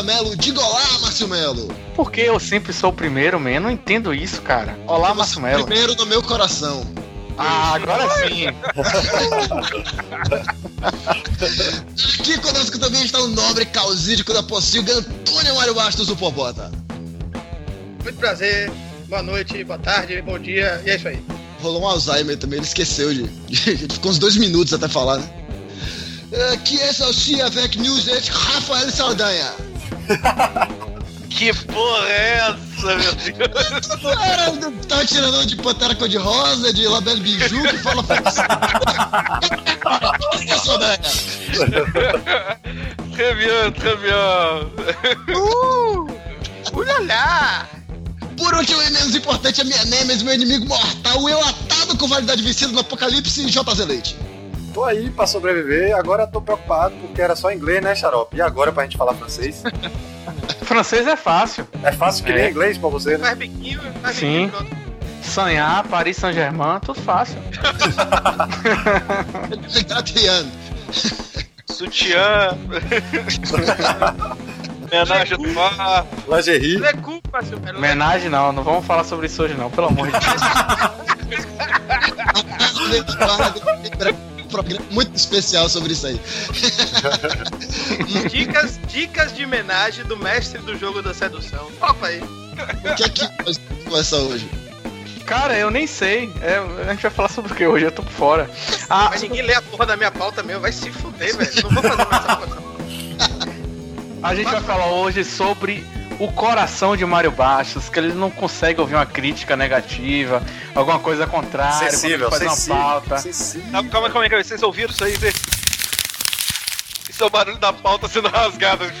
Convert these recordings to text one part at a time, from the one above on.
Márcio Saraiva Melo. Diga olá, Márcio Melo! Por que eu sempre sou o primeiro, man? Eu não entendo isso, cara. Olá, Márcio Melo. Primeiro no meu coração. Ah, agora sim. Aqui conosco também está o nobre causídico da Pocilga, Antônio Mário Bastos, o Popota. Muito prazer, boa noite, boa tarde, bom dia, e é isso aí. Rolou um Alzheimer também, ele esqueceu de. Ele ficou uns dois minutos até falar, né? Aqui é Salsia Vec News, Rafael Saldanha. Que porra é essa, meu Deus? Era, tava tirando de Pantera Cor-de-Rosa, de Labelle Biju, que fala Saldanha. Très bien, très bien. Uh! Ulala! Por último e menos importante, a minha Nemesis, meu inimigo mortal, eu atado com validade vencida no Apocalipse e JZ Leite. Tô aí pra sobreviver, agora tô preocupado porque era só inglês, né, Xarope? E agora pra gente falar francês? Francês é fácil. É fácil que nem É. inglês pra você, né? Faz Sim. Sonhar, Paris Saint-Germain, tudo fácil. Tá. Sutiã. Menagem do mar. Lingerie. Não é culpa, seu. Homenagem não, não vamos falar sobre isso hoje não, pelo amor de Deus. Programa muito especial sobre isso aí. Dicas, dicas de homenagem do mestre do jogo da sedução. Opa aí. O que é que nós vamos conversar hoje? Cara, eu nem sei. É, a gente vai falar sobre o que hoje? Eu tô por fora. Ah, Mas ninguém lê a porra da minha pauta mesmo, vai se fuder, velho. Não vou fazer mais essa porra. a gente vai falar hoje sobre o coração de Mário Bastos, que ele não consegue ouvir uma crítica negativa, alguma coisa contrária, Sensível, quando ele faz sensível. uma pauta. Sensível. Calma, calma, calma aí, vocês ouviram isso aí? Zé? Isso é o barulho da pauta sendo rasgada.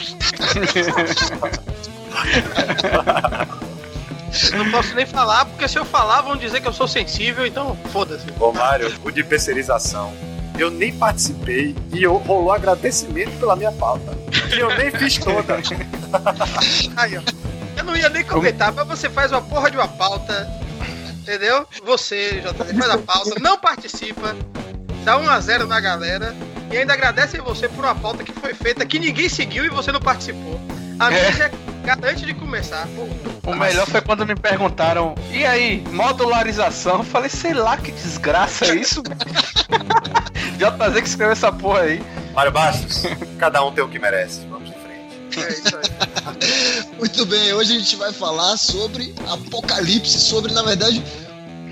Não posso nem falar, porque se eu falar vão dizer que eu sou sensível, então foda-se. Ô, Mário, o de terceirização. Eu nem participei e eu, rolou agradecimento pela minha pauta. E eu nem fiz toda. Aí, ó. Eu não ia nem comentar, mas você faz uma porra de uma pauta, entendeu? Você, JZ, faz a pauta, não participa, dá 1x0 na galera e ainda agradece você por uma pauta que foi feita, que ninguém seguiu e você não participou. A minha É. já é antes de começar. Pô, O melhor foi quando me perguntaram, e aí, modularização? Eu falei, sei lá que desgraça é isso. JZ que escreveu essa porra aí. Mário Bastos, cada um tem o que merece. Vamos em frente. é isso aí. Muito bem, hoje a gente vai falar sobre apocalipse, sobre, na verdade,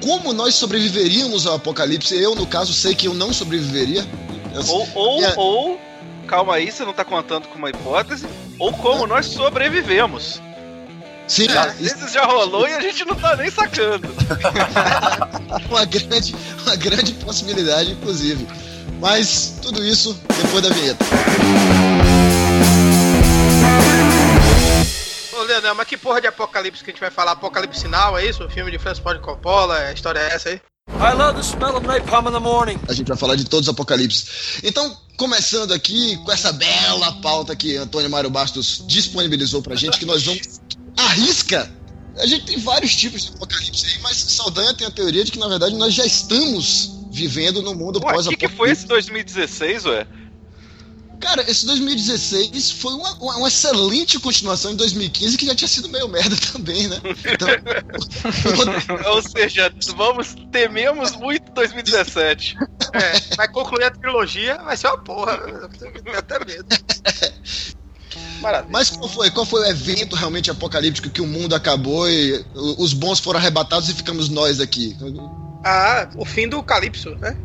como nós sobreviveríamos ao apocalipse. Eu, no caso, sei que eu não sobreviveria. Eu- Ou, ou, É. ou, calma aí, você não tá contando com uma hipótese, ou como nós sobrevivemos. Sim, Às isso vezes já rolou e a gente não tá nem sacando. é uma grande, uma grande possibilidade, inclusive. Mas tudo isso depois da vinheta. Ô, Leonel, mas que porra de apocalipse que a gente vai falar? Apocalipse Sinal, é isso? O filme de Francis Ford Coppola, a história é essa aí? I love the smell of napalm in the morning. A gente vai falar de todos os apocalipses. Então, começando aqui com essa bela pauta que Antônio Mário Bastos disponibilizou pra gente, que nós vamos arrisca. A gente tem vários tipos de apocalipse aí, mas Saldanha tem a teoria de que, na verdade, nós já estamos vivendo no mundo Ué, o que, que foi esse 2016, ué? Cara, esse 2016 foi uma, uma- uma excelente continuação em 2015, que já tinha sido meio merda também, né? Então, Ou seja, vamos, tememos muito 2017. É, vai concluir a trilogia, vai ser uma porra. Eu tenho até medo. Maravilha. mas qual foi, qual foi o evento realmente apocalíptico que o mundo acabou e os bons foram arrebatados e ficamos nós aqui? Ah, o fim do Calypso, né?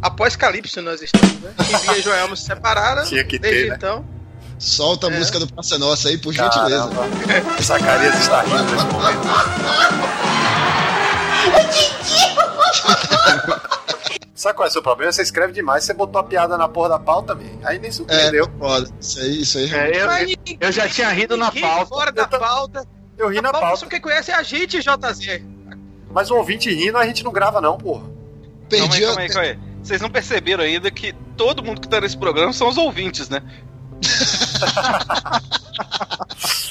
Após Calypso nós estamos, né? E Joelma se separaram. Tinha que ter, Desde né? então. Solta a É. música do Praça Nossa aí, por gentileza. Caramba. Zacarias está rindo nesse momento. Sabe qual é o seu problema? Você escreve demais, você botou a piada na porra da pauta, também. Aí nem É, surpreendeu. foda. Isso aí, isso aí. É, eu, eu- já tinha rido na pauta. Fora da pauta. Eu ri na pauta pauta. só quem conhece é a gente, JZ. Mas o ouvinte rindo, a gente não grava, não, porra. Calma aí, Perdi calma aí, calma aí. Vocês não perceberam ainda que todo mundo que tá nesse programa são os ouvintes, né?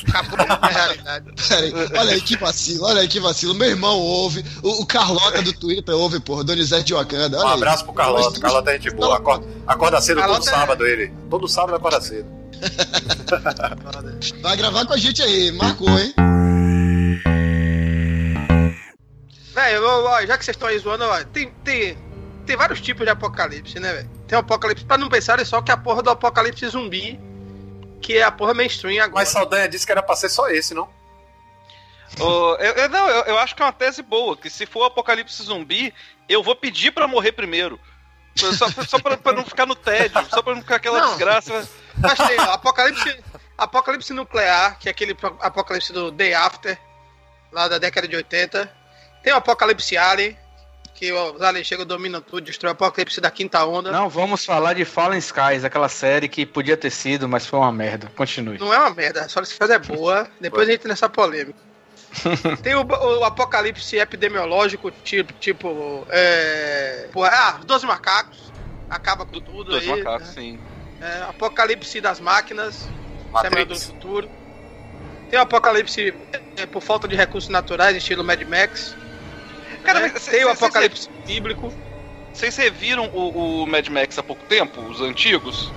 Acabou a realidade. Pera aí, olha aí que vacilo, olha aí que vacilo. Meu irmão ouve, o, o Carlota do Twitter ouve, porra, Donizete de Wakanda. Um Olha aí. abraço pro Carlota. Carlota é gente boa. Acorda, acorda cedo todo Carlota é- sábado ele. Todo sábado acorda cedo. Vai gravar com a gente aí, marcou, hein? Velho, já que vocês estão aí zoando, ó, tem, tem, tem vários tipos de apocalipse, né, velho? Tem o apocalipse, pra não pensarem só que é a porra do apocalipse zumbi, que é a porra mainstream agora. Mas Saldanha disse que era pra ser só esse, não? Ô, eu, eu- não, eu, eu acho que é uma tese boa, que se for apocalipse zumbi, eu vou pedir pra morrer primeiro. Só, só pra, pra não ficar no tédio, só pra não ficar aquela Não. desgraça. Mas tem, ó, apocalipse, apocalipse nuclear, que é aquele apocalipse do Day After, lá da década de 80. Tem o apocalipse alien, que os aliens chegam, dominam tudo, destrói o apocalipse da quinta onda. Não vamos falar de Fallen Skies, aquela série que podia ter sido, mas foi uma merda. Continue. Não é uma merda, só se faz é boa. Depois a gente entra nessa polêmica. Tem o, o apocalipse epidemiológico, tipo, tipo é, porra, ah, os 12 macacos, acaba com tudo Dos aí. macacos, né? sim. É, apocalipse das máquinas, Exterminador do futuro. Tem o apocalipse é, por falta de recursos naturais, estilo Mad Max. Cara, né? mas cê- Tem o cê- apocalipse bíblico. Vocês reviram o, o Mad Max há pouco tempo, os antigos?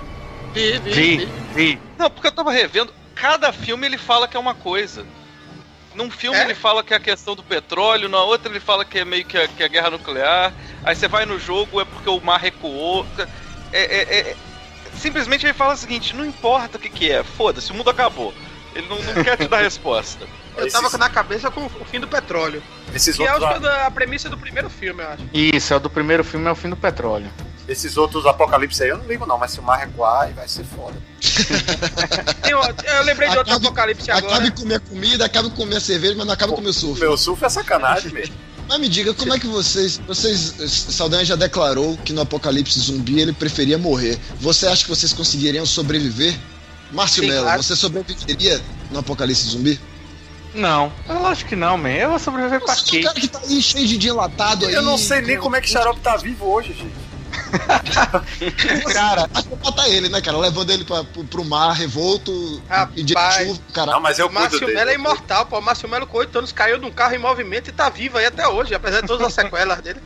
Vi, vi, Vi, vi. Não, porque eu tava revendo, cada filme ele fala que é uma coisa. Num filme É? ele fala que é a questão do petróleo, na outra ele fala que é meio que a, que é a guerra nuclear, aí você vai no jogo é porque o mar recuou. É, é- é- simplesmente ele fala o seguinte, não importa o que, que é, foda-se, o mundo acabou. Ele não, não quer te dar resposta. Eu Esses- tava na cabeça com o fim do petróleo. Esses Que é outros, é a premissa do primeiro filme, eu acho. Isso, é o do primeiro filme, é o fim do petróleo. esses outros apocalipse aí eu não ligo, não. Mas se o mar recuar, aí vai ser foda. Tem eu lembrei de outro Acabe- apocalipse agora. Acabe com minha comida, acabe com minha cerveja, mas não acabe com meu surf. Meu surf é sacanagem mesmo. Mas me diga, como é que vocês. Vocês. Saldanha já declarou que no apocalipse zumbi ele preferia morrer. Você acha que vocês conseguiriam sobreviver? Márcio Sim, Mello, claro. você sobreviveria no apocalipse zumbi? Não, eu acho que não, man. Eu vou sobreviver pra Você é quê? cara que tá aí cheio de dia enlatado aí. Eu não sei nem como é que Xarope tá vivo hoje, gente. Cara, acho que matar ele, né, cara? Levando ele pra, pro, pro mar revolto e dia de Rapaz. chuva, cara. Não, mas eu O Márcio cuido dele. Melo é imortal, pô. O Márcio Melo com 8 anos caiu de um carro em movimento e tá vivo aí até hoje, apesar de todas as sequelas dele.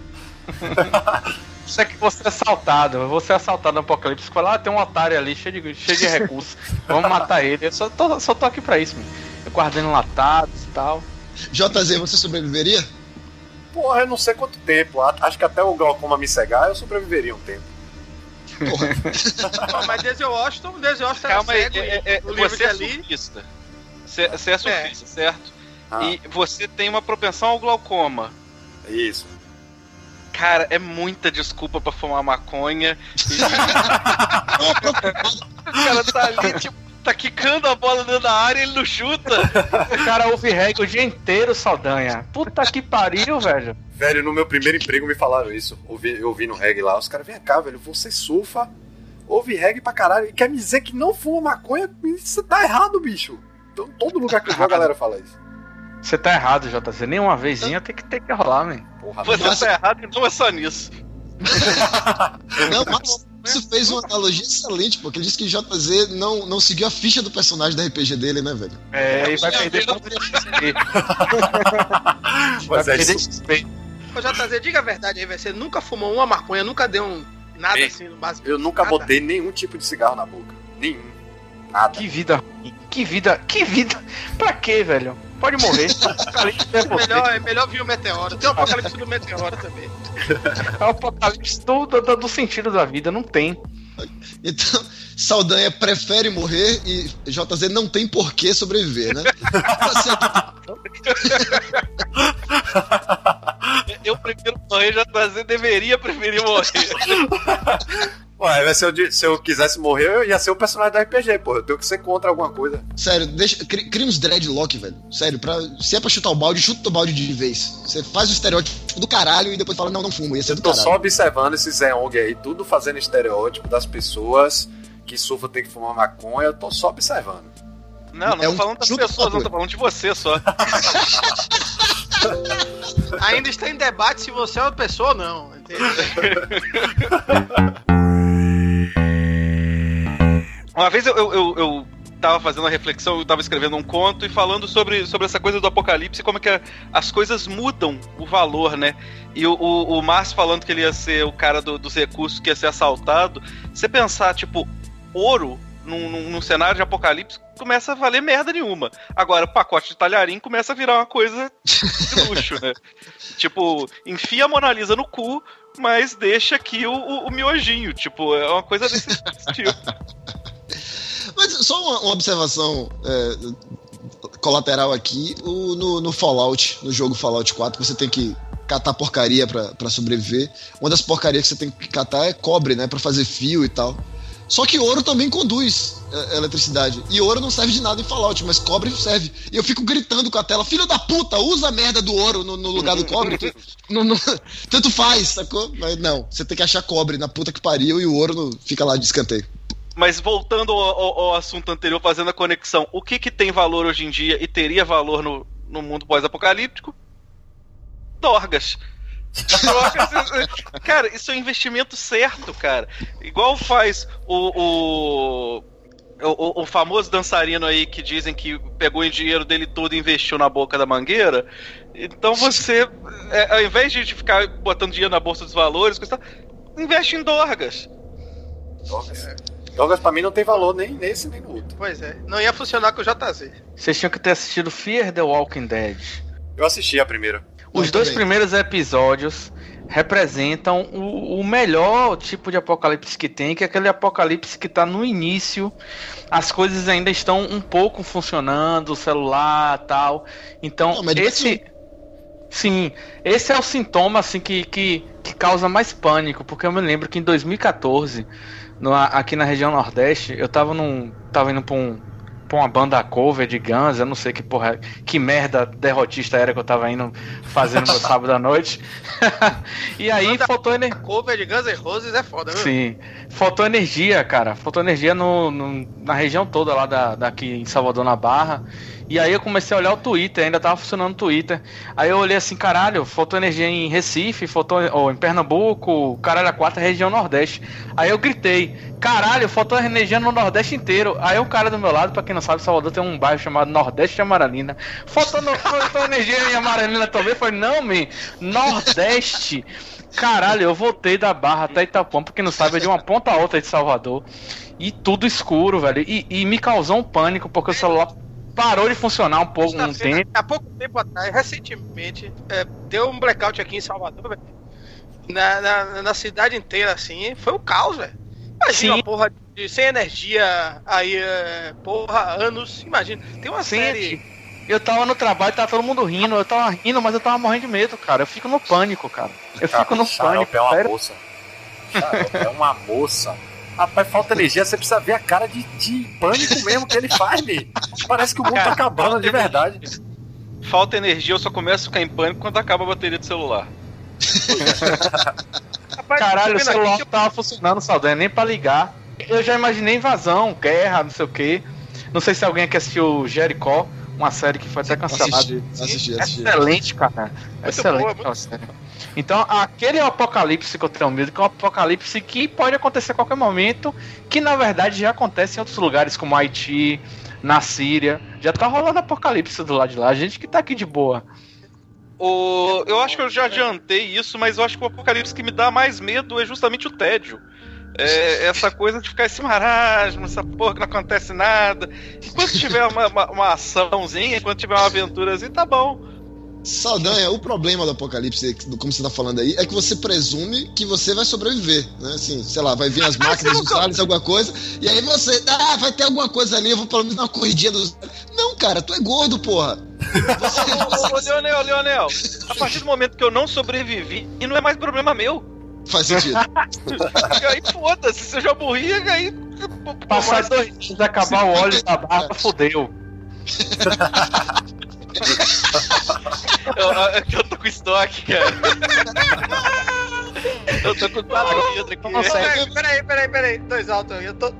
Isso é que você é assaltado. Vou ser assaltado no apocalipse. Fala, ah, tem um otário ali cheio de, cheio de recursos. Vamos matar ele. Eu só tô, só tô aqui pra isso, mano. Eu guardando latados e tal. JZ, você sobreviveria? Porra, eu não sei quanto tempo. Acho que até o glaucoma me cegar, eu sobreviveria um tempo. Pô, mas Denzel Washington, Denzel Washington era Calma aí, é- é- livro você é Ali. surfista. Você, você é surfista, certo? Ah, E você tem uma propensão ao glaucoma. Isso. Cara, é muita desculpa pra fumar maconha. o cara tá ali, tipo, tá quicando a bola dentro da área e ele não chuta. O cara ouve reggae o dia inteiro, Saldanha. Puta que pariu, velho. Velho, no meu primeiro emprego me falaram isso. Ouvi, eu vi no reggae lá. Os caras, vem cá, velho, você surfa, ouve reggae pra caralho. E quer me dizer que não fuma maconha? Isso tá errado, bicho. Então, todo lugar que eu vou, a galera fala isso. Você tá errado, JZ. Nenhuma vezinha tem que ter que rolar, man. Porra, Você Mas- tá errado e não é só nisso. Não, mas isso fez uma analogia excelente, porque ele disse que JZ não, não seguiu a ficha do personagem da RPG dele, né, velho? É, e vai perder ponto de XP. Vai Mas é perder isso. XP. Ô, JZ, diga a verdade aí, velho. Você nunca fumou uma maconha, nunca deu um nada Ei, assim no básico. Eu nunca Nada. botei nenhum tipo de cigarro na boca. Nenhum. Nada. Que vida ruim. Que vida. Que vida. Pra quê, velho? Pode morrer. Apocalipse é. Melhor, é melhor vir o meteoro. Tem o apocalipse do meteoro também. É o apocalipse do, do, do sentido da vida. Não tem. Então, Saldanha prefere morrer e JZ não tem por que sobreviver, né? Tá. Eu prefiro morrer, trazer, deveria preferir morrer. Ué, se eu, se eu quisesse morrer, eu ia ser o personagem da RPG, pô. Eu tenho que ser contra alguma coisa. Sério, deixa, cri- cria uns dreadlock, velho. Sério, pra, se é pra chutar o balde, chuta o balde de vez. Você faz o estereótipo do caralho e depois fala, não, não fumo, ia ser do Tô caralho. só observando esse Zeong aí, tudo fazendo estereótipo das pessoas que surfam tem que fumar maconha. Eu tô só observando. Não, não É tô um falando das pessoas, não, tô falando de você só. Ainda está em debate se você é uma pessoa ou não. Uma vez eu, eu, eu, eu tava fazendo uma reflexão, eu tava escrevendo um conto e falando sobre, sobre essa coisa do apocalipse, como é que as coisas mudam o valor, né? E o, o, o Márcio falando que ele ia ser o cara do, dos recursos que ia ser assaltado. Você pensar, tipo, ouro num, num, num, cenário de apocalipse começa a valer merda nenhuma. Agora, o pacote de talharim começa a virar uma coisa de luxo, né? tipo, enfia a Mona Lisa no cu, mas deixa aqui o, o, o miojinho. Tipo, é uma coisa desse tipo. Mas só uma, uma observação é, colateral aqui: o, no, no Fallout, no jogo Fallout 4, você tem que catar porcaria para sobreviver. Uma das porcarias que você tem que catar é cobre, né? Pra fazer fio e tal. Só que ouro também conduz é, eletricidade. E ouro não serve de nada em Fallout, mas cobre serve. E eu fico gritando com a tela: Filho da puta, usa a merda do ouro no, no lugar do cobre. não, não, tanto faz, sacou? Mas não, você tem que achar cobre na puta que pariu e o ouro no, fica lá de escanteio. Mas voltando ao, ao, ao, assunto anterior, fazendo a conexão, o que, que tem valor hoje em dia e teria valor no, no mundo pós-apocalíptico? Dorgas. Cara, isso é um investimento certo, cara. Igual faz o, o, o, o, famoso dançarino aí que dizem que pegou o dinheiro dele todo e investiu na boca da mangueira. Então você, é, ao invés de ficar botando dinheiro na bolsa dos valores, investe em Dorgas. Dorgas. Douglas pra mim não tem valor nem nesse nem no outro. Pois é, não ia funcionar com o JZ. Vocês tinham que ter assistido Fear the Walking Dead. Eu assisti a primeira. Os dois primeiros episódios representam o, o, melhor tipo de apocalipse que tem, que é aquele apocalipse que está no início, as coisas ainda estão um pouco funcionando, o celular tal. Então, não, esse. Sim, esse é o sintoma assim que, que, que causa mais pânico, porque eu me lembro que em 2014 no, aqui na região Nordeste, eu tava num. tava indo pra um pra uma banda cover de Guns, eu não sei que porra, que merda derrotista era que eu tava indo fazendo meu sábado à noite. e aí banda faltou energia. Cover de Guns N' Roses é foda, viu? Sim. Faltou energia, cara. Faltou energia no, no, na região toda lá da, daqui em Salvador na Barra. E aí eu comecei a olhar o Twitter, ainda tava funcionando o Twitter. Aí eu olhei assim, caralho, faltou energia em Recife, faltou ou em Pernambuco, caralho, a quarta região Nordeste. Aí eu gritei, caralho, faltou energia no Nordeste inteiro. Aí um cara do meu lado, pra quem não sabe, Salvador tem um bairro chamado Nordeste de Amaralina. Faltou, no, faltou energia em Amaralina também. Foi, não, man, Nordeste. Caralho, eu voltei da Barra até Itapuã, porque não sabe, é de uma ponta a outra de Salvador. E tudo escuro, velho. E, e me causou um pânico, porque o celular parou de funcionar um pouco um tempo. Há pouco tempo atrás, recentemente, é, deu um blackout aqui em Salvador, velho. Na, na, na, cidade inteira, assim, foi um caos, velho. Imagina Sim. uma porra de, sem energia aí, é, porra, anos. Imagina. Tem uma Sim, série. Eu tava no trabalho, tava todo mundo rindo, eu tava rindo, mas eu tava morrendo de medo, cara. Eu fico no pânico, cara. Eu fico no pânico. É uma moça. é uma moça. Rapaz, falta energia, você precisa ver a cara de, de pânico mesmo que ele faz, me. Parece que o mundo tá cara, tá acabando de verdade. Falta energia, eu só começo a ficar em pânico quando acaba a bateria do celular. Rapaz, Caralho, o celular aqui, tava funcionando, Saldanha, nem pra ligar. Eu já imaginei invasão, guerra, não sei o que. Não sei se alguém aqui assistiu Jericó, uma série que foi até cancelada. Assisti, assisti, assisti. Excelente, cara. Muito Excelente boa, aquela série. Então, aquele apocalipse que eu tenho medo, que é um apocalipse que pode acontecer a qualquer momento, que na verdade já acontece em outros lugares, como Haiti, na Síria. Já tá rolando apocalipse do lado de lá, a gente que tá aqui de boa. O... Eu acho que eu já adiantei isso, mas eu acho que o apocalipse que me dá mais medo é justamente o tédio. É essa coisa de ficar esse marasmo, essa porra que não acontece nada. Enquanto tiver uma, uma, uma açãozinha, enquanto tiver uma aventurazinha, tá bom. Saldanha, o problema do apocalipse, como você tá falando aí, é que você presume que você vai sobreviver, né? Assim, sei lá, vai vir as máquinas dos aliens, alguma coisa, e aí você, ah, vai ter alguma coisa ali, eu vou pelo menos dar uma corridinha dos. Não, cara, tu é gordo, porra. Você, você... Ô, Leonel, Leonel, a partir do momento que eu não sobrevivi, e não é mais problema meu. Faz sentido. aí foda-se, se eu já morri, aí. Passar dois dias acabar o óleo da barba, fodeu. eu, eu, tô com estoque, cara. Eu tô com quatro vidros aqui. Não consegue. Peraí, peraí, peraí. Dois altos aí. Eu tô.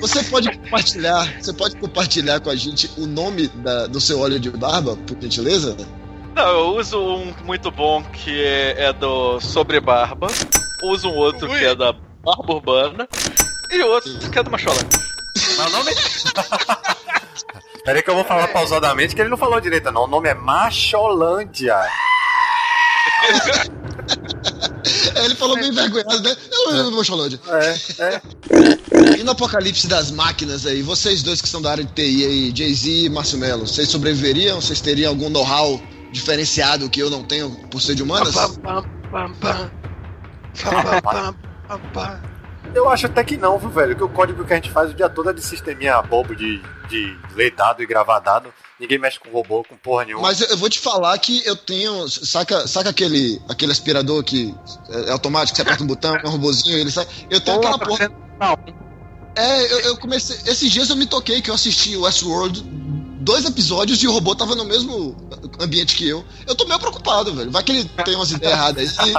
Você pode compartilhar, você pode compartilhar com a gente o nome da, do seu óleo de barba, por gentileza? Não, eu uso um muito bom que é, é do Sobre Barba. Uso um outro Ui. que é da Barba Urbana. E o outro que é do Macholândia. Mas o nome. Peraí que eu vou falar pausadamente que ele não falou direito, não. O nome é Macholândia. Ele falou bem envergonhado, né? Eu não vou Xolândia. É, é. E no apocalipse das máquinas aí, vocês dois que são da área de TI aí, Jay-Z e Márcio Melo, vocês sobreviveriam? Vocês teriam algum know-how diferenciado que eu não tenho por ser de humanas? Eu acho até que não, viu, velho? Que o código que a gente faz o dia todo é de sisteminha bobo de, de ler dado e gravar dado. Ninguém mexe com robô, com porra nenhuma. Mas eu, vou te falar que eu tenho. Saca, saca aquele, aquele aspirador que é, é automático, você aperta um botão, é um robozinho, ele sai. Eu tenho aquela porra. Não, É, eu, eu comecei. Esses dias eu me toquei que eu assisti o Westworld, dois episódios e o robô tava no mesmo ambiente que eu. Eu tô meio preocupado, velho. Vai que ele tem umas ideias erradas aí.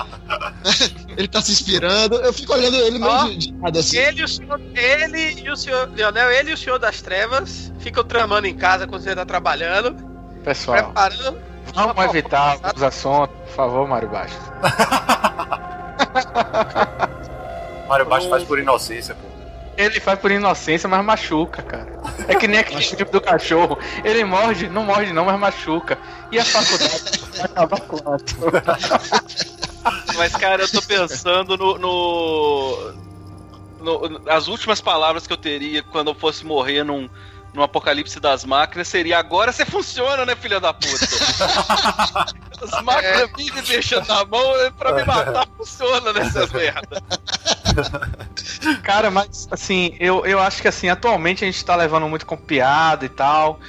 ele tá se inspirando. Eu fico olhando ele meio Ó, de, de lado assim. Ele, e o senhor, ele e o senhor Leonel, ele e o senhor das trevas ficam tramando em casa quando você tá trabalhando, pessoal, preparando. vamos evitar os assuntos, por favor, Mário Baixo. Mário Baixo faz por inocência, pô. Ele faz por inocência, mas machuca, cara. É que nem aquele tipo do cachorro. Ele morde, não morde não, mas machuca. E a faculdade quanto? Mas, cara, eu tô pensando no, no, no- As últimas palavras que eu teria quando eu fosse morrer num, num apocalipse das máquinas seria agora você funciona, né, filha da puta? As máquinas me deixam na mão pra me matar funciona nessas merda. Cara, mas assim, eu, eu acho que assim, atualmente a gente tá levando muito com piada e tal,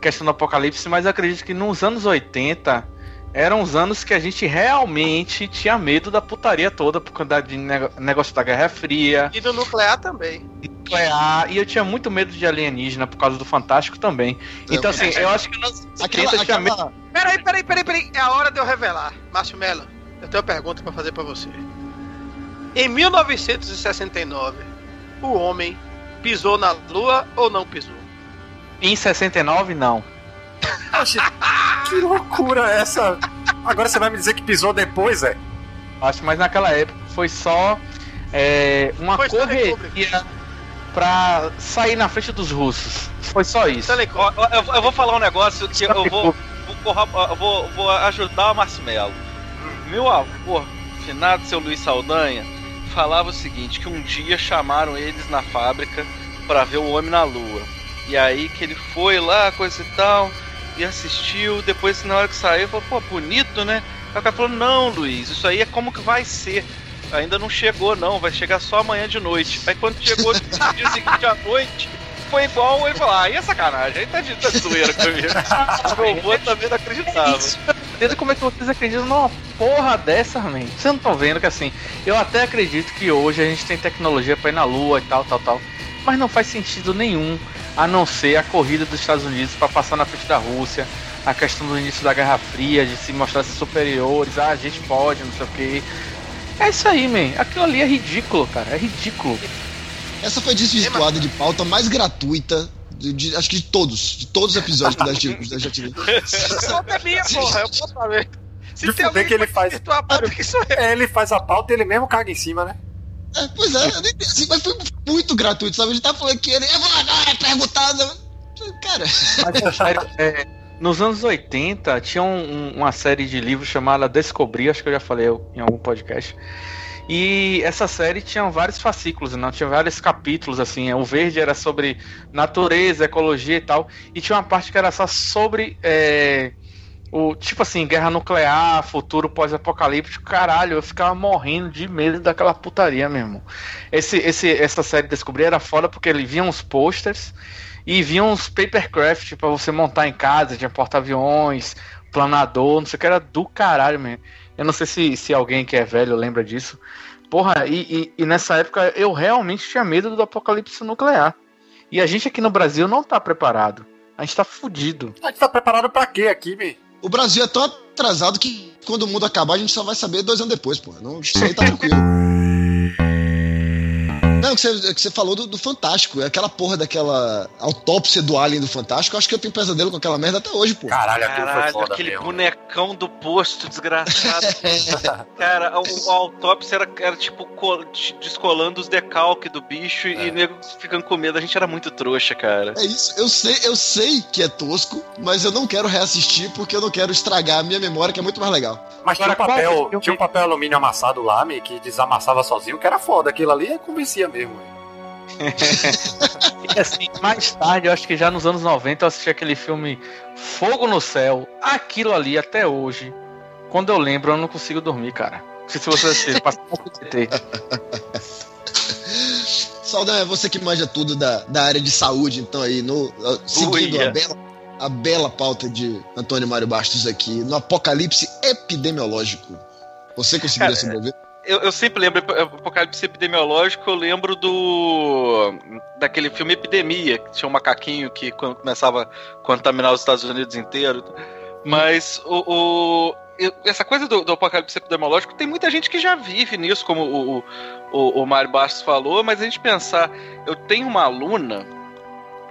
questão do apocalipse, mas eu acredito que nos anos 80 eram os anos que a gente realmente tinha medo da putaria toda por conta de negócio da Guerra Fria, E do nuclear também. nuclear, e eu tinha muito medo de alienígena por causa do Fantástico também. Então, assim, eu acho que anos 80 Aquela, tinha medo. aquela, Peraí, peraí, peraí, peraí. É a hora de eu revelar. Márcio Mello, eu tenho uma pergunta pra fazer pra você. Em 1969, o homem pisou na lua ou não pisou? Em 69, não. Que loucura é essa? Agora você vai me dizer que pisou depois, é? Acho, mas naquela época foi só é, uma Foi correria pra sair na frente dos russos. Foi só isso. Eu, eu vou falar um negócio que eu vou, vou, vou, vou ajudar o Marcelo. Meu avô, finado seu Luiz Saldanha, falava o seguinte: que um dia chamaram eles na fábrica pra ver o homem na lua. E aí que ele foi lá, coisa e tal, e assistiu. Depois, na hora que saiu, falou: pô, bonito, né? Aí o cara falou: não, Luiz, isso aí é como que vai ser. Ainda não chegou, não, vai chegar só amanhã de noite. Aí quando chegou no dia seguinte à noite, foi igual ele falou: ah, e é sacanagem, aí tá de, tá zoeira comigo. Meu avô também não acreditava. Entendo como é que vocês acreditam numa porra dessa, man? Vocês não estão vendo que assim, eu até acredito que hoje a gente tem tecnologia pra ir na lua e tal, tal, tal. Mas não faz sentido nenhum a não ser a corrida dos Estados Unidos pra passar na frente da Rússia, a questão do início da Guerra Fria, de se mostrar superiores, ah, a gente pode, não sei o que. É isso aí, man. Aquilo ali é ridículo, cara. É ridículo. essa foi desvirtuada de pauta mais gratuita. de- de- acho que de todos, de todos os episódios que eu já tive. Essa pauta é minha, porra. Eu posso saber. Se De fuder que ele faz. A pauta que sou eu. É, ele faz a pauta e ele mesmo caga em cima, né? É, pois é, eu nem pensei, mas foi muito gratuito, sabe? Ele tá falando que ele. Eu vou agora perguntar. Cara, Mas é é, nos anos 80 tinha um- um- uma série de livros chamada Descobrir, acho que eu já falei em algum podcast. E essa série tinha vários fascículos, não tinha vários capítulos assim. O verde era sobre natureza, ecologia e tal, e tinha uma parte que era só sobre é, o tipo assim guerra nuclear, futuro pós-apocalíptico. Caralho, eu ficava morrendo de medo daquela putaria mesmo. Esse, esse, essa série Descobrir era foda porque ele vinha uns posters e vinha uns papercraft pra você montar em casa, tinha porta-aviões, planador, não sei o que, era do caralho mesmo. Eu não sei se, se alguém que é velho lembra disso. Porra, e, e- e nessa época eu realmente tinha medo do apocalipse nuclear. E a gente aqui no Brasil não tá preparado. A gente tá fudido. A gente tá preparado pra quê aqui, man? O Brasil é tão atrasado que quando o mundo acabar a gente só vai saber dois anos depois, pô. Não, isso aí tá tranquilo. Não, que você, que você falou do, do Fantástico. É aquela porra daquela autópsia do Alien do Fantástico. Eu acho que eu tenho pesadelo com aquela merda até hoje, pô. Caralho, Caralho, foda aquele mesmo. bonecão do posto desgraçado. Cara, o, a autópsia era, era tipo co- descolando os decalques do bicho É. e nego ficando com medo. A gente era muito trouxa, cara. É isso, eu sei, eu sei que é tosco, mas eu não quero reassistir porque eu não quero estragar a minha memória, que é muito mais legal. Mas tinha um, papel, filme? tinha um papel alumínio amassado lá, meio que desamassava sozinho, que era foda. Aquilo ali convencia mesmo. E assim, mais tarde, eu acho que já nos anos 90, eu assisti aquele filme Fogo no Céu. Aquilo ali, até hoje, quando eu lembro, eu não consigo dormir, cara. Se você SBT. Saldão, é você que manja tudo da, da área de saúde, então aí, no, seguindo Uia. a bela, a bela pauta de Antônio Mário Bastos aqui, no apocalipse epidemiológico. Você conseguiria Cara, sobreviver? Eu, eu sempre lembro, Apocalipse Epidemiológico, eu lembro do. daquele filme Epidemia, que tinha um macaquinho que começava a contaminar os Estados Unidos inteiro. Mas o. o- essa coisa do, do apocalipse epidemiológico, tem muita gente que já vive nisso, como o, o, o, o Mário Bastos falou, mas a gente pensar, eu tenho uma aluna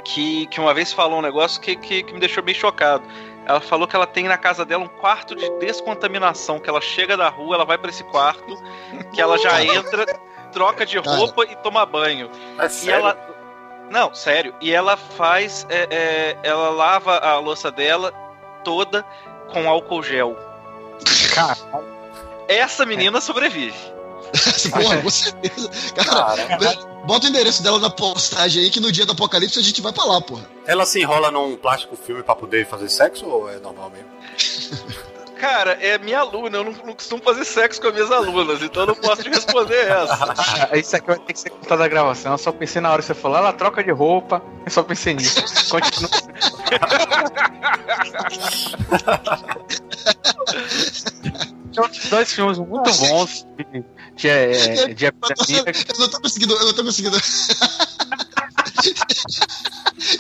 que, que uma vez falou um negócio que, que, que me deixou bem chocado. Ela falou que ela tem na casa dela um quarto de descontaminação, que ela chega da rua, ela vai pra esse quarto, que ela já entra, troca de roupa e toma banho. É E sério. ela. Não, sério. E ela faz. é, é, ela lava a louça dela toda com álcool gel. Cara, Essa menina sobrevive. Porra, com certeza. Cara, Cara, bota o endereço dela na postagem aí que no dia do apocalipse a gente vai pra lá, porra. ela se enrola num plástico filme pra poder fazer sexo ou é normal mesmo? Cara, é minha aluna, eu não, não costumo fazer sexo com as minhas alunas, então eu não posso te responder essa. isso aqui vai ter que ser contado da gravação. Eu só pensei na hora que você falou, ela troca de roupa. Eu só pensei nisso. Continua. Tem outros dois filmes muito bons de, de, é, de epidemia. Eu não tô conseguindo, eu não tô conseguindo.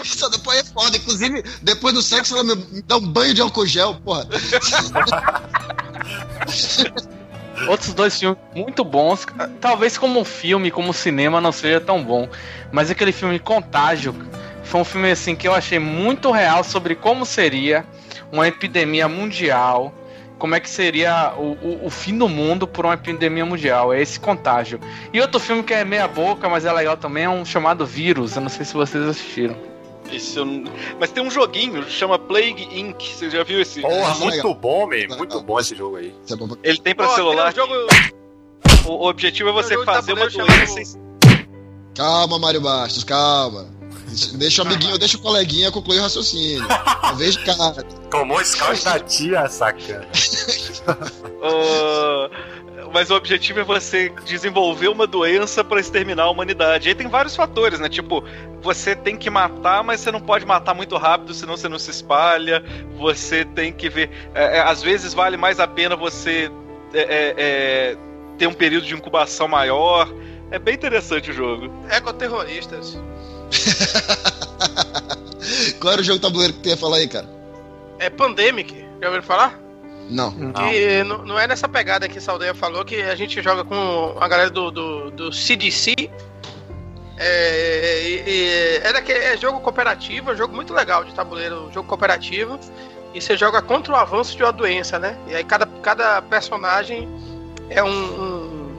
Isso depois é foda. Inclusive, depois do sexo, ela me dá um banho de álcool gel, porra. Outros dois filmes muito bons. Talvez como filme, como cinema, não seja tão bom. Mas aquele filme Contágio foi um filme assim que eu achei muito real sobre como seria uma epidemia mundial. Como é que seria o, o, o fim do mundo por uma epidemia mundial? É esse contágio. E outro filme que é meia boca, mas é legal também, é um chamado Vírus. Eu não sei se vocês assistiram. Isso eu não- Mas tem um joguinho, chama Plague Inc. Você já viu esse? Porra, é muito legal. bom, mesmo. Muito bom esse jogo aí. É Ele tem pra Ó, celular. Tem um jogo, O, objetivo é você de fazer uma doença. Calma, Mário Bastos, calma. Deixa o amiguinho, deixa o coleguinha concluir o raciocínio. Uma vez de cada. Tomou scout da tia, saca. Mas o objetivo é você desenvolver uma doença pra exterminar a humanidade. Aí tem vários fatores, né? Tipo, você tem que matar, mas você não pode matar muito rápido, senão você não se espalha. Você tem que ver. é, é, às vezes vale mais a pena você é, é, é, ter um período de incubação maior. É bem interessante o jogo. Ecoterroristas. Qual era o jogo tabuleiro que tu ia falar aí, cara? É Pandemic. Já ouviram falar? Não. Que não, não é nessa pegada que Saldanha falou, que a gente joga com a galera do, do, do CDC. É, e- é, daquele, é jogo cooperativo, é um jogo muito legal de tabuleiro, jogo cooperativo. E você joga contra o avanço de uma doença, né? E aí cada, cada personagem é um, um,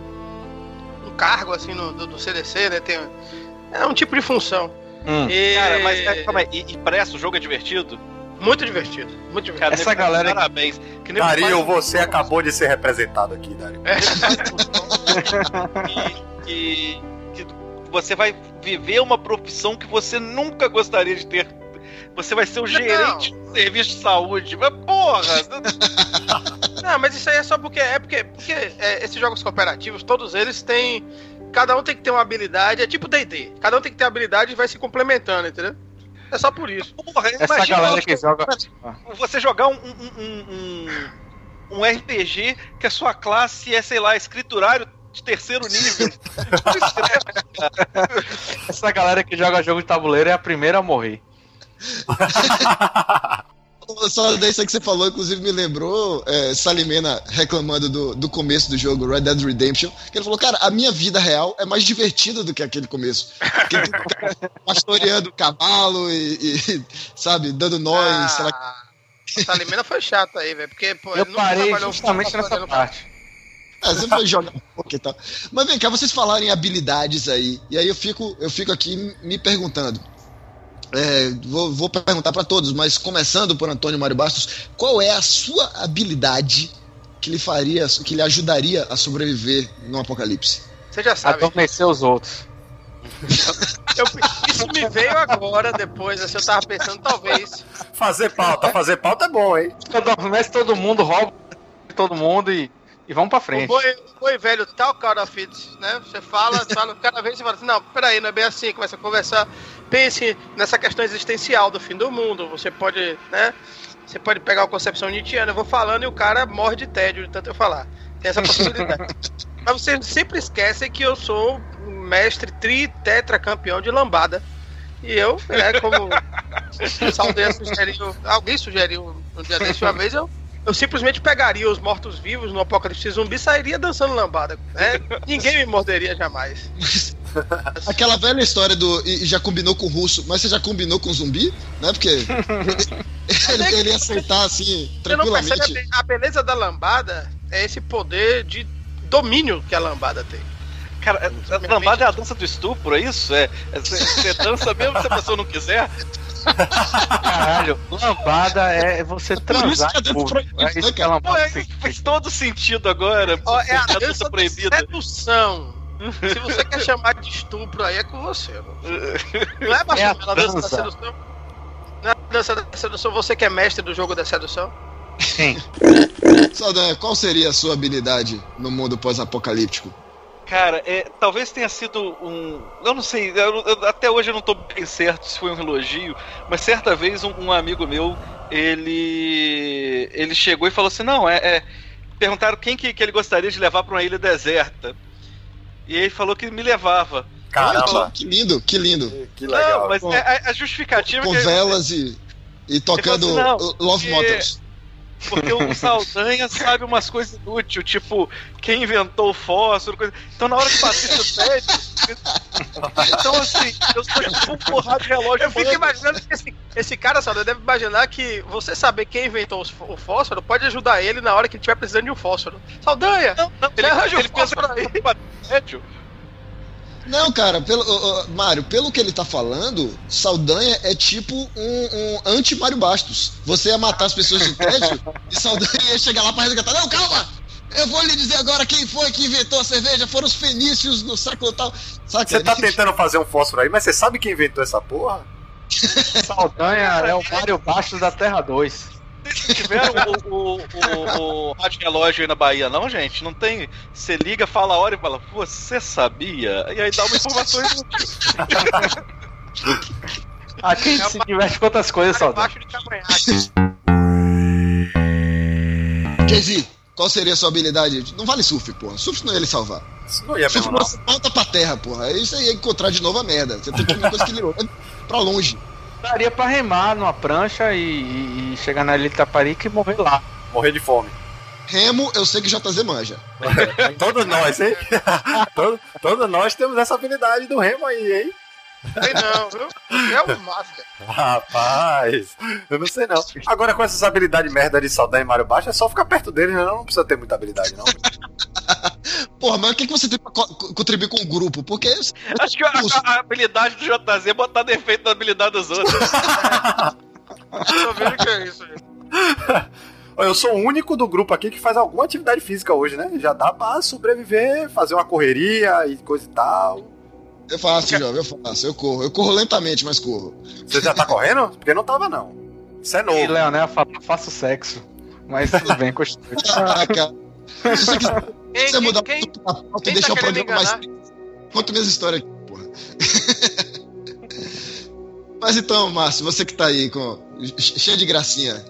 um cargo assim no, do, do CDC, né? Tem, é um tipo de função. Hum. E- Cara, mas é, calma aí, e, e pressa, o jogo é divertido? Muito divertido, muito divertido. Cara, Essa galera- Parabéns. Que Dario, faz- você acabou de ser representado aqui, Dario. que, que você vai viver uma profissão que você nunca gostaria de ter. Você vai ser o gerente de serviço de saúde. Mas porra! Não, mas isso aí é só porque é porque, porque é, esses jogos cooperativos, todos eles têm. Cada um tem que ter uma habilidade, é tipo DD. Cada um tem que ter habilidade e vai se complementando, entendeu? É só por isso. porra Essa imagina galera que joga. você jogar um, um, um, um- um RPG que a sua classe é, sei lá, escriturário de terceiro nível. Essa galera que joga jogo de tabuleiro é a primeira a morrer. Só isso aí que você falou, inclusive me lembrou é, Salimena reclamando do, do começo do jogo Red Dead Redemption. Que ele falou, cara, a minha vida real é mais divertida do que aquele começo. Porque ele fica pastoreando cavalo e, e, sabe, dando nós. Ah, o Salimena foi chato aí, velho. Porque, pô, Eu ele parei trabalhou justamente nessa parte. É, você foi jogar um pouco e tal. Mas vem cá, vocês falaram em habilidades aí. E aí eu fico, eu fico aqui me perguntando. É, vou, vou perguntar pra todos, mas começando por Antônio Mário Bastos, qual é a sua habilidade que lhe faria, que lhe ajudaria a sobreviver no apocalipse? Você já sabe. Adormecer os outros. Eu- isso me veio agora, depois, assim, eu tava pensando, talvez. Fazer pauta, fazer pauta é bom, hein? Adormece todo mundo, rouba todo mundo e, e vamos pra frente. boi velho tal cara of it, né? Você fala, fala, cada vez você fala assim, não, peraí, não é bem assim, começa a conversar. Pense nessa questão existencial do fim do mundo. Você pode, né? Você pode pegar a concepção nietzschiana, eu vou falando e o cara morre de tédio de tanto eu falar. Tem essa possibilidade. Mas vocês sempre esquecem que eu sou mestre tri tetra campeão de lambada. E eu, né, como Saldanha sugeriu, alguém sugeriu um dia desse uma vez, eu, eu simplesmente pegaria os mortos-vivos no apocalipse zumbi e sairia dançando lambada. Né? Ninguém me morderia jamais. Aquela velha história do. E e já combinou com o russo, mas você já combinou com o zumbi? Né? Porque ele, ele ia aceitar assim, Você não percebe a tranquilamente. be- a beleza da lambada é esse poder de domínio que a lambada tem. Cara, a a lambada é a dança do estupro, é isso? É, é- Você você dança mesmo se a pessoa não quiser? Caralho, lambada é você Por isso transar. que é dança pô. proibida, É né, isso que é cara? Pô, lambada. é, faz todo sentido agora. Ó, é a dança dança da proibida. sedução. Se você quer chamar de estupro, aí é com você. Não, não é, É a dança da dança. sedução? Não é a dança da sedução, você que é mestre do jogo da sedução? Sim. Saldanha, qual seria a sua habilidade no mundo pós-apocalíptico? Cara, é, talvez tenha sido um. Eu não sei, eu- eu- até hoje eu não tô bem certo se foi um elogio, mas certa vez um, um amigo meu, ele. ele chegou e falou assim: não, é. é- perguntaram quem que, que ele gostaria de levar pra uma ilha deserta. E ele falou que me levava. Caramba, Que, que lindo, que lindo. que legal. Não, mas Com- é- a, a justificativa Com que- velas e, e tocando Ele assim, não, Love porque- Motors. Porque o Saldanha sabe umas coisas inúteis, tipo, quem inventou o fósforo, coisa. Então na hora que o tédio. Então assim, eu sou tipo um porrado de relógio. Eu fico imaginando que esse, esse cara, só deve imaginar que você saber quem inventou o fósforo pode ajudar ele na hora que ele estiver precisando de um fósforo. Saldanha! Não, não, ele, arranja ele pensa fósforo aí. o tédio. Não, cara, pelo, ô, Mário, pelo que ele tá falando, Saldanha é tipo um, um anti-Mário Bastos. Você ia matar as pessoas de tédio e Saldanha ia chegar lá pra resgatar. Não, calma! Eu vou lhe dizer agora quem foi que inventou a cerveja. Foram os fenícios no século tal. Saca? Você tá tentando fazer um fósforo aí, mas você sabe quem inventou essa porra? Saldanha é o Mário Bastos da Terra 2. Tiveram o, o, o, o rádio relógio aí na Bahia, não, gente? Não tem. Você liga, fala a hora e fala, você sabia? E aí dá uma informação inútil. Aqui a gente se diverte com outras coisas, cavanhaque. Jay-Z, qual seria a sua habilidade? Não vale surf, porra. Surf não ia lhe salvar. Isso não ia surf mesmo, não. você volta pra terra, porra. Aí você ia encontrar de novo a merda. Você tem que ir uma coisa que lhe pra longe. Daria pra remar numa prancha e, e- e chegar na ilha de Taparica e morrer lá. Morrer de fome. Remo, eu sei que JZ manja. Todos nós, hein? todos, todos nós temos essa habilidade do remo aí, hein? Sei não, viu? É o Mafia. Rapaz, eu não sei não. Agora com essas habilidades merda de Saldanha e Mário Baixo, é só ficar perto dele, né? Não precisa ter muita habilidade, não. Porra, mas o que, que você tem pra co- co- contribuir com o grupo? Porque Acho que a, a- a habilidade do JZ é botar defeito na habilidade dos outros. Tô vendo que é isso. Eu sou o único do grupo aqui que faz alguma atividade física hoje, né? Já dá pra sobreviver, fazer uma correria e coisa e tal. eu faço, jovem, eu faço. Eu corro. Eu corro lentamente, mas corro. Você já tá correndo? Porque não tava, não. Isso é E novo. Leonel fala, faço sexo. Mas tudo bem, continue. Ah, cara. Se você quiser Quem, você mudar quem, quem, tudo pra pauta e quem deixar tá o programa mais. Conta minhas histórias aqui, porra. Mas então, Márcio, você que tá aí com. cheio de gracinha.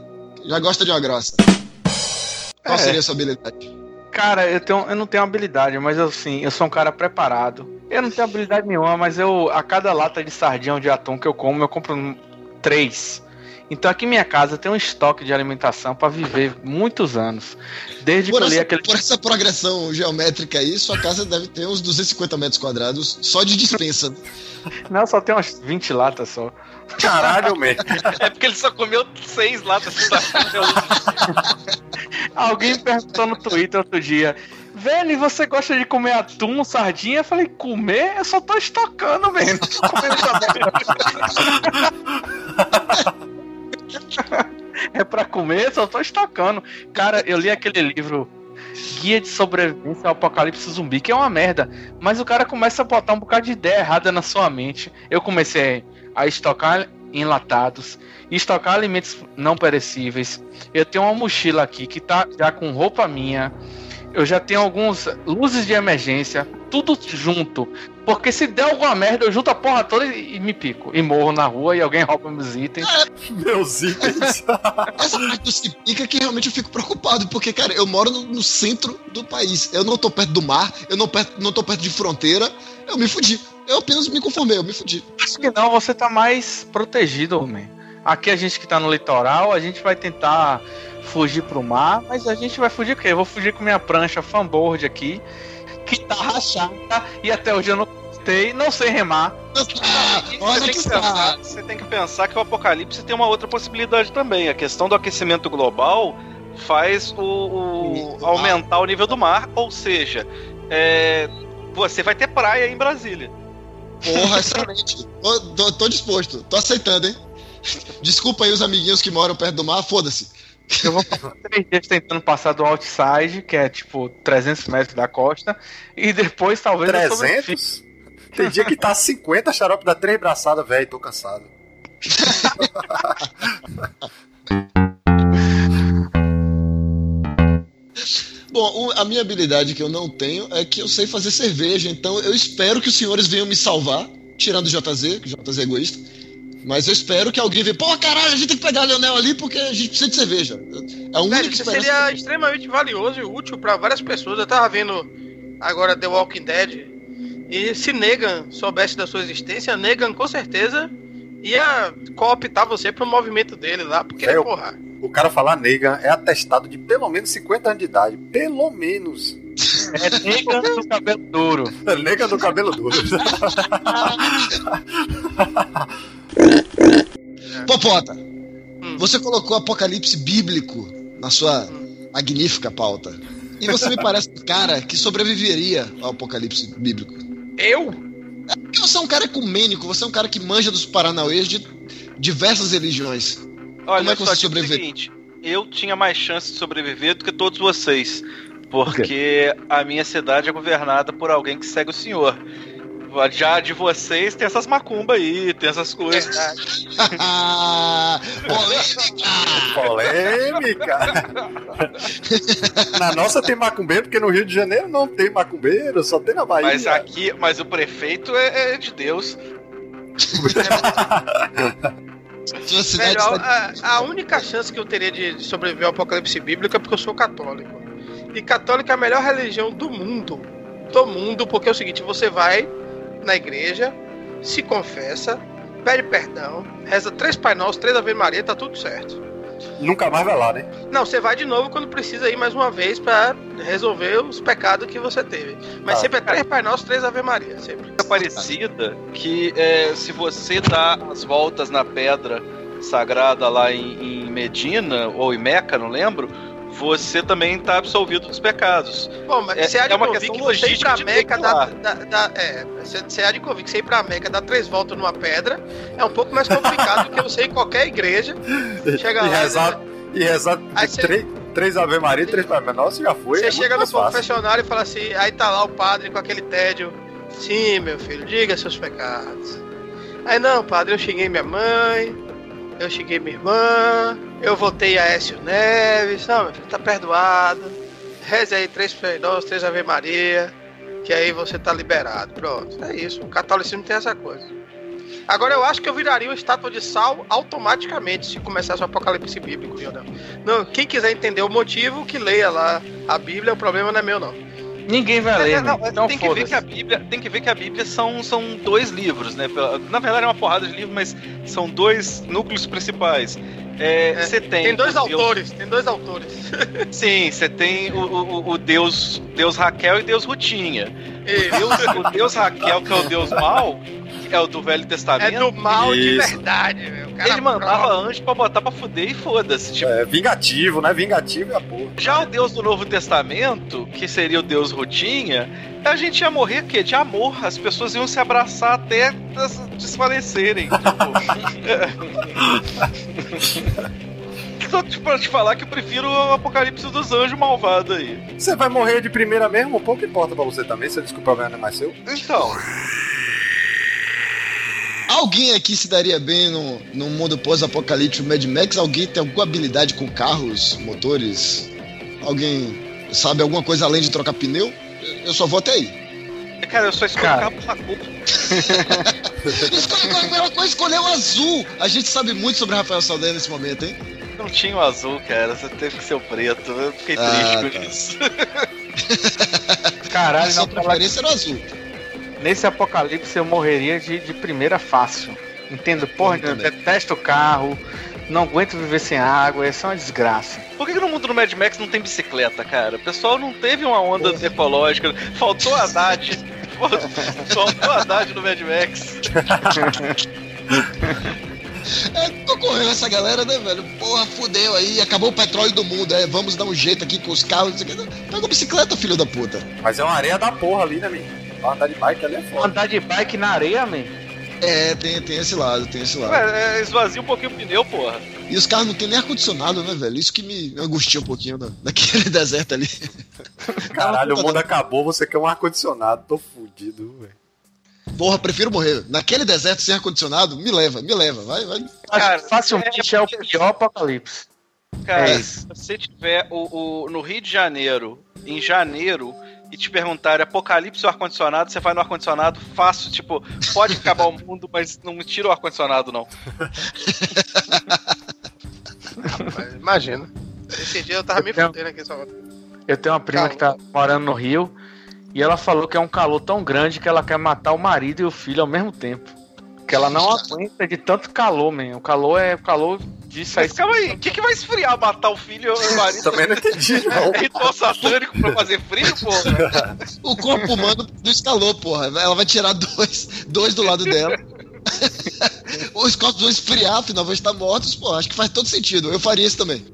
Já gosta de uma grossa. Qual É. seria a sua habilidade? Cara, eu, tenho, eu não tenho habilidade, mas eu sim, eu sou um cara preparado. Eu não tenho habilidade nenhuma, mas eu a cada lata de sardinha ou de atum que eu como, eu compro três. Então aqui em minha casa tem um estoque de alimentação para viver muitos anos. Desde Por que eu li essa, aquele. por essa progressão geométrica aí, sua casa deve ter uns 250 metros quadrados só de dispensa. Não, só tem umas 20 latas só. Caralho, mesmo. É porque ele só comeu seis latas. Alguém me perguntou no Twitter outro dia. Velho, você gosta de comer atum, sardinha? Eu falei, comer? Eu só tô estocando, velho. Não tô comendo. É pra comer, só tô estocando. Cara, eu li aquele livro Guia de Sobrevivência ao Apocalipse Zumbi, que é uma merda. Mas o cara começa a botar um bocado de ideia errada na sua mente. Eu comecei a estocar enlatados, estocar alimentos não perecíveis. Eu tenho uma mochila aqui que tá já com roupa minha. Eu já tenho alguns luzes de emergência, tudo junto. Porque se der alguma merda, eu junto a porra toda e, e me pico. E morro na rua e alguém rouba meus itens. Meus itens. Essa parte do se pica que realmente eu fico preocupado, porque, cara, eu moro no, no centro do país. Eu não tô perto do mar, eu não, perto, não tô perto de fronteira. Eu me fudi. Eu apenas me conformei, eu me fudi. Acho que não, você tá mais protegido, homem. Aqui a gente que tá no litoral, a gente vai tentar fugir pro mar, mas a gente vai fugir o quê? Eu vou fugir com minha prancha fanboard aqui, que tá rachada e até hoje eu não gostei, não sei remar. Ah, olha você, tem que que pensar, você tem que pensar que o apocalipse tem uma outra possibilidade também. A questão do aquecimento global faz o, o- aumentar o nível do mar, ou seja, é, você vai ter praia em Brasília. Porra, excelente. Tô, tô- tô disposto, tô aceitando, hein? Desculpa aí os amiguinhos que moram perto do mar, foda-se. Eu vou passar três dias tentando passar do outside, que é tipo 300 metros da costa, e depois talvez eu sobreviva. 300? Tem dia que tá 50 xarope da três braçadas, velho. Tô cansado. Bom, a minha habilidade que eu não tenho é que eu sei fazer cerveja, então eu espero que os senhores venham me salvar, tirando o JZ, que o JZ é egoísta. Mas eu espero que alguém venha, pô, caralho, a gente tem que pegar o Leonel ali porque a gente precisa de cerveja. É a única Velho, isso esperança. seria extremamente valioso e útil pra várias pessoas. Eu tava vendo agora The Walking Dead. E se Negan soubesse da sua existência, Negan com certeza ia cooptar você pro movimento dele lá. Porque, Velho, porra. O cara falar Negan é atestado de pelo menos 50 anos de idade. Pelo menos. É nega do cabelo duro. Negan do cabelo duro. Popota, você colocou apocalipse bíblico na sua magnífica pauta. E você me parece um cara que sobreviveria ao apocalipse bíblico. Eu? Porque você é um cara ecumênico, você é um cara que manja dos paranauês de diversas religiões. Olha Como é que você tipo sobrevive? seguinte, eu tinha mais chance de sobreviver do que todos vocês. Porque a minha cidade é governada por alguém que segue o senhor. Já de vocês tem essas macumbas aí, tem essas coisas. Polêmica! Polêmica. na nossa tem macumbeiro, porque no Rio de Janeiro não tem macumbeiro, só tem na Bahia. Mas aqui, mas o prefeito é, é de Deus. Velho, a, a única chance que eu teria de sobreviver ao apocalipse bíblico é porque eu sou católico. E católico é a melhor religião do mundo. Do mundo, porque é o seguinte, você vai na igreja, se confessa, pede perdão, reza três Pai Nosso, três Ave Maria, tá tudo certo. Nunca mais vai lá, né? Não, você vai de novo quando precisa ir mais uma vez pra resolver os pecados que você teve. Mas Tá. sempre é três Pai Nosso, três Ave Maria, sempre. É parecida que é, se você dá as voltas na pedra sagrada lá em, em Medina ou em Meca, não lembro, você também está absolvido dos pecados. Bom, mas É- você há de é uma questão que você ir logística pra de Meca dá, dá, dá- é, você, você há de convir que você ir pra Meca dar três voltas numa pedra é um pouco mais complicado do que você ir em qualquer igreja. Chega e lá, rezar, e rezar você- três, três Ave Maria e três Pai Nossa já foi. Você é chega no confessionário e fala assim, aí tá lá o padre com aquele tédio. Sim, meu filho, diga seus pecados. Aí não, padre, eu xinguei minha mãe, eu xinguei minha irmã, eu votei a Écio Neves, filho, tá perdoado. Reze aí três Pai Nosso, três Ave Maria, que aí você tá liberado. Pronto, é isso. O catolicismo tem essa coisa. Agora eu acho que eu viraria uma estátua de sal automaticamente se começasse o apocalipse bíblico, Jordão. Não, quem quiser entender o motivo, que leia lá a Bíblia, o problema não é meu, não. Ninguém vai ler, É, não. Então tem que ver que a Bíblia, tem que ver que a Bíblia são, são dois livros, né? Na verdade é uma porrada de livros, mas são dois núcleos principais. É, É, Você tem, Tem dois o Deus- autores, tem dois autores. Sim, você tem o, o, o Deus Deus Raquel e Deus Rutinha. Deus, o Deus Raquel, que é o Deus mal, é o do Velho é Testamento. do mal de Isso. verdade, meu. O cara Ele mandava prova. anjo pra botar pra fuder e foda-se. Tipo, É vingativo, né? Vingativo é a porra. já o Deus do Novo Testamento, que seria o Deus Rutinha, a gente ia morrer o quê? De amor. As pessoas iam se abraçar até des- desfalecerem. Tipo. Só tipo, pra te falar que eu prefiro o Apocalipse dos Anjos malvado aí. Você vai morrer de primeira mesmo? Pouco importa pra você também, se eu desculpa o problema não é mais seu. Então, Alguém aqui se daria bem no, no mundo pós-apocalíptico Mad Max? Alguém tem alguma habilidade com carros, motores? Alguém sabe alguma coisa além de trocar pneu? Eu só vou até aí. cara, eu só escolho Cara. carro pra cor. Escolhe qualquer coisa, escolheu o azul. A gente sabe muito sobre Rafael Saldanha nesse momento, hein? Não tinha o azul, cara. Você teve que ser o preto. Eu fiquei Ah, triste com tá. isso. Caralho, A sua preferência era o azul. Nesse apocalipse eu morreria de, de primeira fácil. Entendo, porra, Eu detesto o carro, não aguento viver sem água, isso é uma desgraça. Por que, que no mundo do Mad Max não tem bicicleta, cara? O pessoal não teve uma onda ecológica. Faltou Haddad. Faltou Haddad no Mad Max. É, ocorreu essa galera, né, velho? Porra, fudeu aí, acabou o petróleo do mundo, é, vamos dar um jeito aqui com os carros, não sei o que. Pega a bicicleta, filho da puta. Mas é uma areia da porra ali, né, menino? Andar de bike ali é foda. Andar de bike na areia, man. É, tem, tem esse lado, tem esse lado. Ué, é, esvazia um pouquinho o pneu, porra. E os carros não tem nem ar-condicionado, né, velho? Isso que me angustia um pouquinho na, naquele deserto ali. Caralho, o mundo acabou, você quer um ar-condicionado. Tô fudido, velho. Porra, prefiro morrer. Naquele deserto sem ar-condicionado, me leva, me leva, vai, vai. Cara, facilmente é, o pior apocalipse. Cara, É se você tiver o, o- no Rio de Janeiro, em janeiro, e te perguntarem apocalipse ou ar-condicionado, você vai no ar-condicionado fácil, tipo, pode acabar o mundo, mas não me tira o ar-condicionado, não. Rapaz, Imagina. Esse dia eu tava me Eu tenho- fudendo aqui só. Eu tenho uma prima que tá morando no Rio e ela falou que é um calor tão grande que ela quer matar o marido e o filho ao mesmo tempo. Que ela não aguenta de tanto calor, man. O calor é o calor de sair. Mas calma aí, o que, que vai esfriar matar o filho e o marido? Também não entendi, não. É ritual satânico pra fazer frio, porra? O corpo humano produz calor, porra. Ela vai tirar dois, dois do lado dela. Os corpos vão esfriar, afinal vão estar mortos, pô. Acho que faz todo sentido. Eu faria isso também.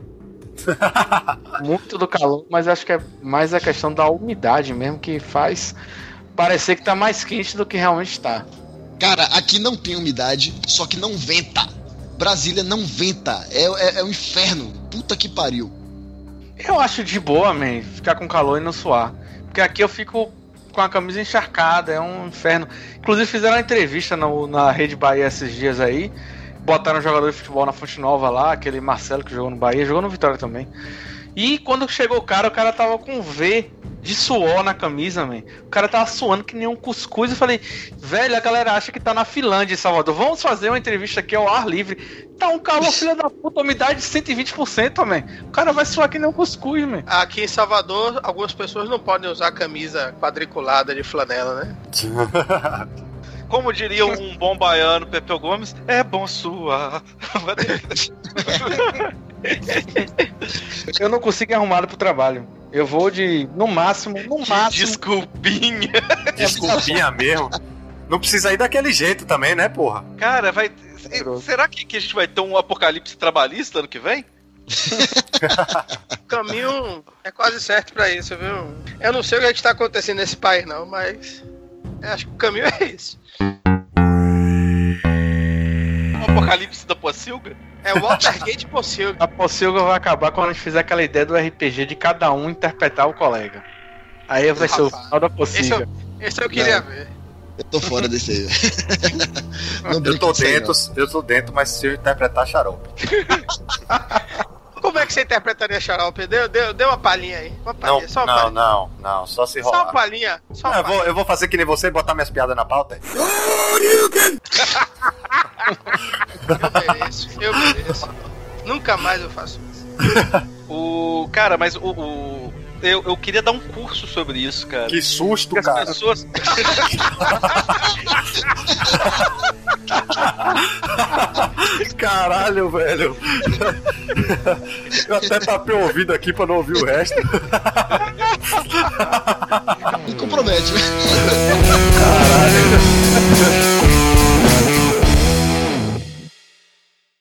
muito do calor, mas acho que é mais a questão da umidade mesmo que faz parecer que tá mais quente do que realmente tá. Cara, aqui não tem umidade, só que não venta. Brasília não venta. É, é, é um inferno. Puta que pariu. Eu acho de boa, man, ficar com calor e não suar. Porque aqui eu fico com a camisa encharcada, é um inferno. Inclusive fizeram uma entrevista no- na Rede Bahia esses dias aí. Botaram um jogador de futebol na Fonte Nova lá, aquele Marcelo que jogou no Bahia, jogou no Vitória também. E quando chegou o cara, o cara tava com V de suor na camisa, man. O cara tava suando que nem um cuscuz. Eu falei, velho, a galera acha que tá na Finlândia, em Salvador. Vamos fazer uma entrevista aqui ao ar livre. Tá um calor, filha da puta, umidade de 120%, man. O cara vai suar que nem um cuscuz, man. Aqui em Salvador, algumas pessoas não podem usar camisa quadriculada de flanela, né? Como diria um bom baiano, Pepeu Gomes, é bom suar. Eu não consigo ir arrumado pro trabalho. Eu vou de, no máximo, no máximo. Desculpinha. Desculpinha mesmo. Não precisa ir daquele jeito também, né, porra? Cara, vai. Será que, que a gente vai ter um apocalipse trabalhista ano que vem? O caminho é quase certo pra isso, viu? Eu não sei o que está acontecendo nesse país, não, mas eu acho que o caminho é esse. Um apocalipse da Pocilga? É o Watergate possível. A Pocilga vai acabar quando a gente fizer aquela ideia do RPG de cada um interpretar o colega. Aí vai ser o Rapaz, final da Esse Pocilga. eu, esse eu queria ver. Eu tô fora desse aí. Não Eu tô isso aí, dentro, eu tô dentro, mas se eu interpretar xarope. Como é que você interpretaria xarope? Dê, dê, dê uma palhinha aí. Uma Não, só uma não, palhinha. não, não, só se Só uma rolar. palhinha. Só Não, uma eu, vou, eu vou fazer que nem você e botar minhas piadas na pauta. Eu mereço, eu mereço. Nunca mais eu faço isso. O. Cara, mas o. o- eu, eu queria dar um curso sobre isso, cara. Que susto, Porque as cara. pessoas. Caralho, velho. Eu até tapei o ouvido aqui pra não ouvir o resto. Me compromete, né? Caralho.